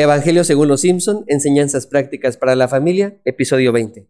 Evangelio según los Simpson, Enseñanzas prácticas para la familia, episodio 20.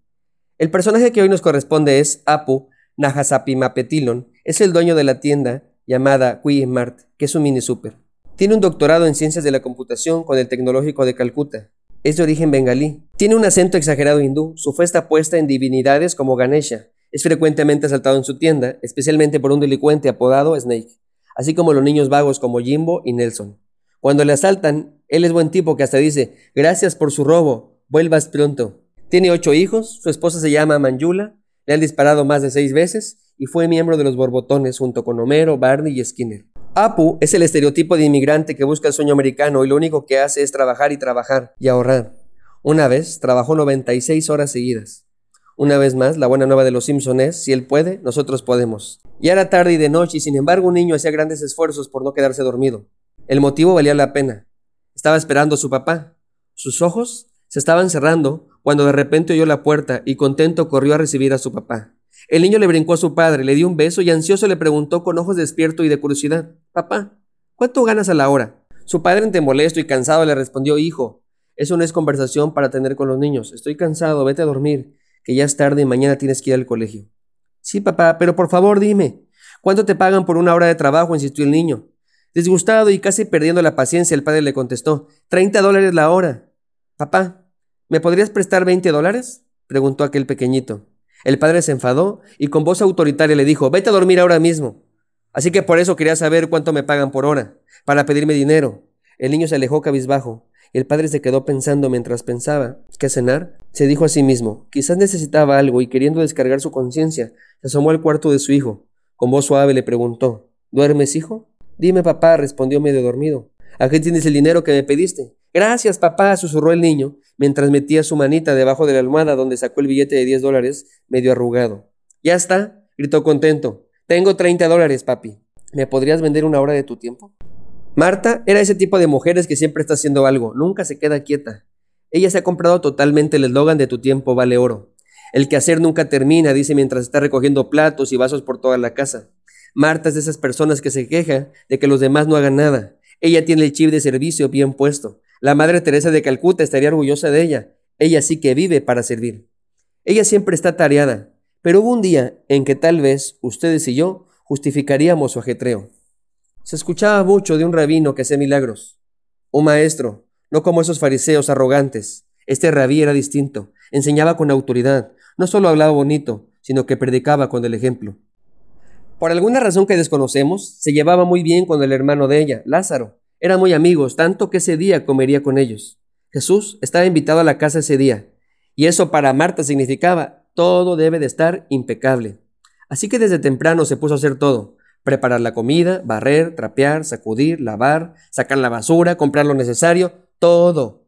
El personaje que hoy nos corresponde es Apu Nahasapimapetilon. Es el dueño de la tienda llamada Mart, que es un mini super. Tiene un doctorado en ciencias de la computación con el Tecnológico de Calcuta. Es de origen bengalí. Tiene un acento exagerado hindú. Su fe está puesta en divinidades como Ganesha. Es frecuentemente asaltado en su tienda, especialmente por un delincuente apodado Snake, así como los niños vagos como Jimbo y Nelson. Cuando le asaltan, él es buen tipo que hasta dice, gracias por su robo, vuelvas pronto. Tiene ocho hijos, su esposa se llama Manjula, le han disparado más de seis veces y fue miembro de los Borbotones junto con Homero, Barney y Skinner. Apu es el estereotipo de inmigrante que busca el sueño americano y lo único que hace es trabajar y trabajar y ahorrar. Una vez trabajó 96 horas seguidas. Una vez más, la buena nueva de los Simpson es, si él puede, nosotros podemos. Ya era tarde y de noche y sin embargo un niño hacía grandes esfuerzos por no quedarse dormido. El motivo valía la pena. Estaba esperando a su papá. Sus ojos se estaban cerrando cuando de repente oyó la puerta y contento corrió a recibir a su papá. El niño le brincó a su padre, le dio un beso y ansioso le preguntó con ojos despierto y de curiosidad, Papá, ¿cuánto ganas a la hora? Su padre, entre molesto y cansado, le respondió, Hijo, eso no es conversación para tener con los niños. Estoy cansado, vete a dormir, que ya es tarde y mañana tienes que ir al colegio. Sí, papá, pero por favor dime, ¿cuánto te pagan por una hora de trabajo? insistió el niño. Disgustado y casi perdiendo la paciencia, el padre le contestó, Treinta dólares la hora. Papá, ¿me podrías prestar veinte dólares? preguntó aquel pequeñito. El padre se enfadó y con voz autoritaria le dijo, vete a dormir ahora mismo. Así que por eso quería saber cuánto me pagan por hora, para pedirme dinero. El niño se alejó cabizbajo. El padre se quedó pensando mientras pensaba qué cenar. Se dijo a sí mismo, quizás necesitaba algo y queriendo descargar su conciencia, se asomó al cuarto de su hijo. Con voz suave le preguntó, ¿duermes, hijo? Dime, papá, respondió medio dormido. Aquí tienes el dinero que me pediste. Gracias, papá, susurró el niño, mientras metía su manita debajo de la almohada donde sacó el billete de 10 dólares, medio arrugado. Ya está, gritó contento. Tengo 30 dólares, papi. ¿Me podrías vender una hora de tu tiempo? Marta era ese tipo de mujeres que siempre está haciendo algo, nunca se queda quieta. Ella se ha comprado totalmente el eslogan de tu tiempo vale oro. El quehacer nunca termina, dice mientras está recogiendo platos y vasos por toda la casa. Marta es de esas personas que se queja de que los demás no hagan nada. Ella tiene el chip de servicio bien puesto. La Madre Teresa de Calcuta estaría orgullosa de ella. Ella sí que vive para servir. Ella siempre está tareada, pero hubo un día en que tal vez ustedes y yo justificaríamos su ajetreo. Se escuchaba mucho de un rabino que hacía milagros. Un maestro, no como esos fariseos arrogantes. Este rabí era distinto, enseñaba con autoridad, no solo hablaba bonito, sino que predicaba con el ejemplo. Por alguna razón que desconocemos, se llevaba muy bien con el hermano de ella, Lázaro. Eran muy amigos, tanto que ese día comería con ellos. Jesús estaba invitado a la casa ese día, y eso para Marta significaba, todo debe de estar impecable. Así que desde temprano se puso a hacer todo, preparar la comida, barrer, trapear, sacudir, lavar, sacar la basura, comprar lo necesario, todo,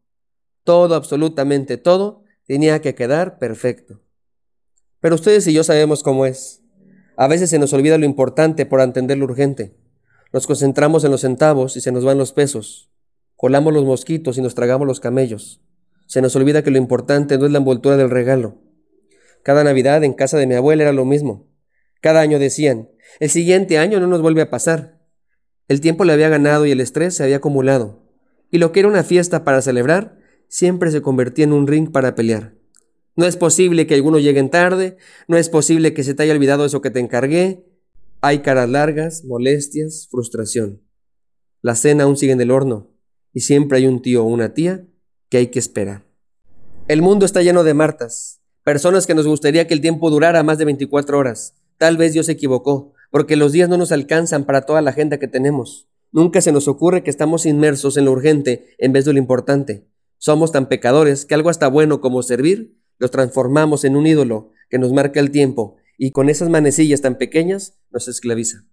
todo, absolutamente todo, tenía que quedar perfecto. Pero ustedes y yo sabemos cómo es. A veces se nos olvida lo importante por entender lo urgente. Nos concentramos en los centavos y se nos van los pesos. Colamos los mosquitos y nos tragamos los camellos. Se nos olvida que lo importante no es la envoltura del regalo. Cada Navidad en casa de mi abuela era lo mismo. Cada año decían, el siguiente año no nos vuelve a pasar. El tiempo le había ganado y el estrés se había acumulado. Y lo que era una fiesta para celebrar, siempre se convertía en un ring para pelear. No es posible que algunos lleguen tarde, no es posible que se te haya olvidado eso que te encargué. Hay caras largas, molestias, frustración. La cena aún sigue en el horno y siempre hay un tío o una tía que hay que esperar. El mundo está lleno de Martas, personas que nos gustaría que el tiempo durara más de 24 horas. Tal vez Dios se equivocó, porque los días no nos alcanzan para toda la agenda que tenemos. Nunca se nos ocurre que estamos inmersos en lo urgente en vez de lo importante. Somos tan pecadores que algo hasta bueno como servir los transformamos en un ídolo que nos marca el tiempo y con esas manecillas tan pequeñas nos esclaviza.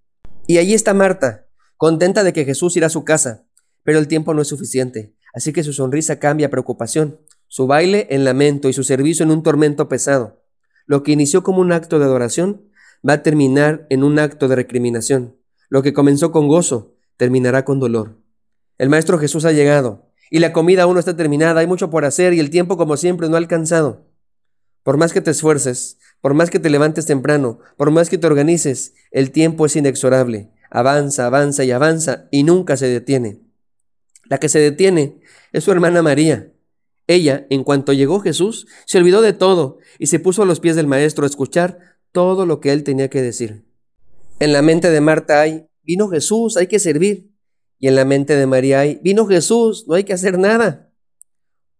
Y allí está Marta, contenta de que Jesús irá a su casa, pero el tiempo no es suficiente, así que su sonrisa cambia a preocupación, su baile en lamento y su servicio en un tormento pesado. Lo que inició como un acto de adoración va a terminar en un acto de recriminación. Lo que comenzó con gozo terminará con dolor. El Maestro Jesús ha llegado y la comida aún no está terminada, hay mucho por hacer y el tiempo como siempre no ha alcanzado. Por más que te esfuerces, por más que te levantes temprano, por más que te organices, el tiempo es inexorable. Avanza, avanza y avanza y nunca se detiene. La que se detiene es su hermana María. Ella, en cuanto llegó Jesús, se olvidó de todo y se puso a los pies del Maestro a escuchar todo lo que él tenía que decir. En la mente de Marta hay, vino Jesús, hay que servir. Y en la mente de María hay, vino Jesús, no hay que hacer nada.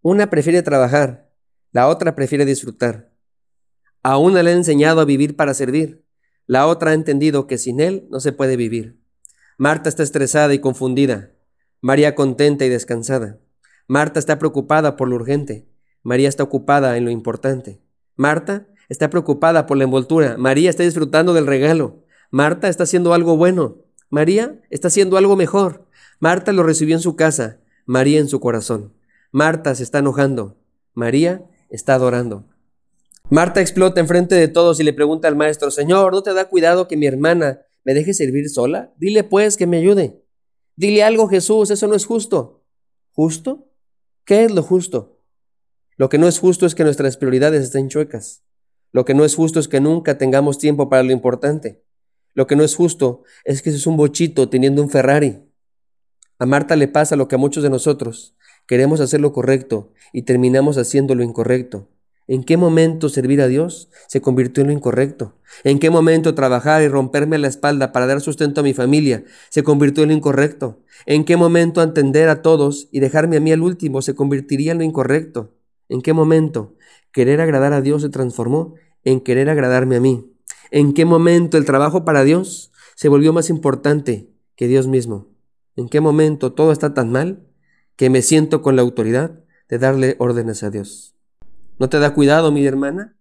Una prefiere trabajar, la otra prefiere disfrutar. A una le ha enseñado a vivir para servir, la otra ha entendido que sin él no se puede vivir. Marta está estresada y confundida, María contenta y descansada. Marta está preocupada por lo urgente, María está ocupada en lo importante. Marta está preocupada por la envoltura, María está disfrutando del regalo. Marta está haciendo algo bueno, María está haciendo algo mejor. Marta lo recibió en su casa, María en su corazón. Marta se está enojando, María está adorando. Marta explota enfrente de todos y le pregunta al maestro, Señor, ¿no te da cuidado que mi hermana me deje servir sola? Dile pues que me ayude. Dile algo, Jesús, eso no es justo. ¿Justo? ¿Qué es lo justo? Lo que no es justo es que nuestras prioridades estén chuecas. Lo que no es justo es que nunca tengamos tiempo para lo importante. Lo que no es justo es que es un bochito teniendo un Ferrari. A Marta le pasa lo que a muchos de nosotros. Queremos hacer lo correcto y terminamos haciendo lo incorrecto. ¿En qué momento servir a Dios se convirtió en lo incorrecto? ¿En qué momento trabajar y romperme la espalda para dar sustento a mi familia se convirtió en lo incorrecto? ¿En qué momento atender a todos y dejarme a mí al último se convertiría en lo incorrecto? ¿En qué momento querer agradar a Dios se transformó en querer agradarme a mí? ¿En qué momento el trabajo para Dios se volvió más importante que Dios mismo? ¿En qué momento todo está tan mal que me siento con la autoridad de darle órdenes a Dios? ¿No te da cuidado, mi hermana?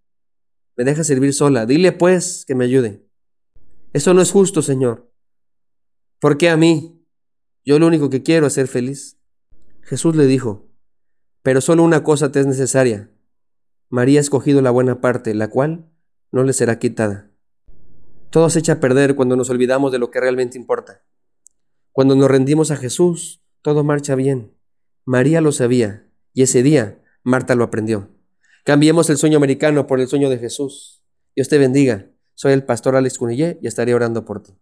Me deja servir sola. Dile pues que me ayude. Eso no es justo, Señor. ¿Por qué a mí? Yo lo único que quiero es ser feliz. Jesús le dijo, pero solo una cosa te es necesaria. María ha escogido la buena parte, la cual no le será quitada. Todo se echa a perder cuando nos olvidamos de lo que realmente importa. Cuando nos rendimos a Jesús, todo marcha bien. María lo sabía, y ese día Marta lo aprendió. Cambiemos el sueño americano por el sueño de Jesús. Dios te bendiga. Soy el pastor Alex Cunillé y estaré orando por ti.